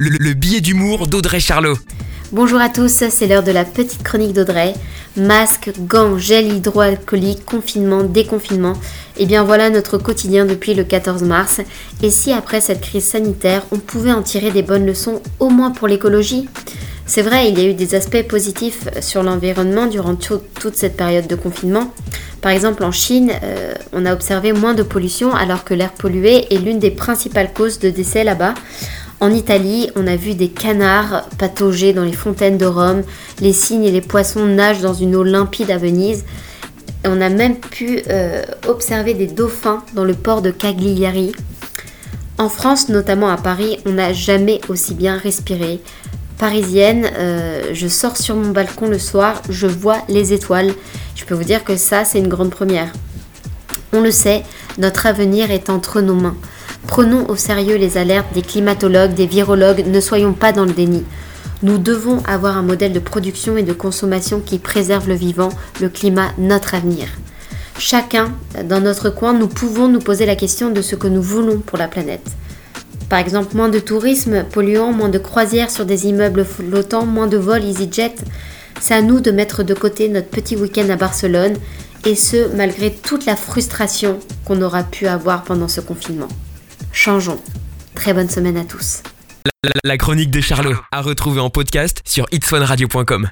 Le, le billet d'humour d'Audrey Charlot. Bonjour à tous, c'est l'heure de la petite chronique d'Audrey. Masque, gants, gel hydroalcoolique, confinement, déconfinement. Et eh bien voilà notre quotidien depuis le 14 mars. Et si après cette crise sanitaire, on pouvait en tirer des bonnes leçons, au moins pour l'écologie? C'est vrai, il y a eu des aspects positifs sur l'environnement durant toute cette période de confinement. Par exemple, en Chine, euh, on a observé moins de pollution alors que l'air pollué est l'une des principales causes de décès là-bas. En Italie, on a vu des canards patauger dans les fontaines de Rome, les cygnes et les poissons nagent dans une eau limpide à Venise. on a même pu euh, observer des dauphins dans le port de Cagliari. En France, notamment à Paris, on n'a jamais aussi bien respiré. Parisienne, euh, je sors sur mon balcon le soir, je vois les étoiles. Je peux vous dire que ça, c'est une grande première. On le sait, notre avenir est entre nos mains. Prenons au sérieux les alertes des climatologues, des virologues, ne soyons pas dans le déni. Nous devons avoir un modèle de production et de consommation qui préserve le vivant, le climat, notre avenir. Chacun, dans notre coin, nous pouvons nous poser la question de ce que nous voulons pour la planète. Par exemple, moins de tourisme polluant, moins de croisières sur des immeubles flottants, moins de vols EasyJet. C'est à nous de mettre de côté notre petit week-end à Barcelone, et ce, malgré toute la frustration qu'on aura pu avoir pendant ce confinement. Changeons. Très bonne semaine à tous. La, chronique de Charlot, à retrouver en podcast sur itswanradio.com.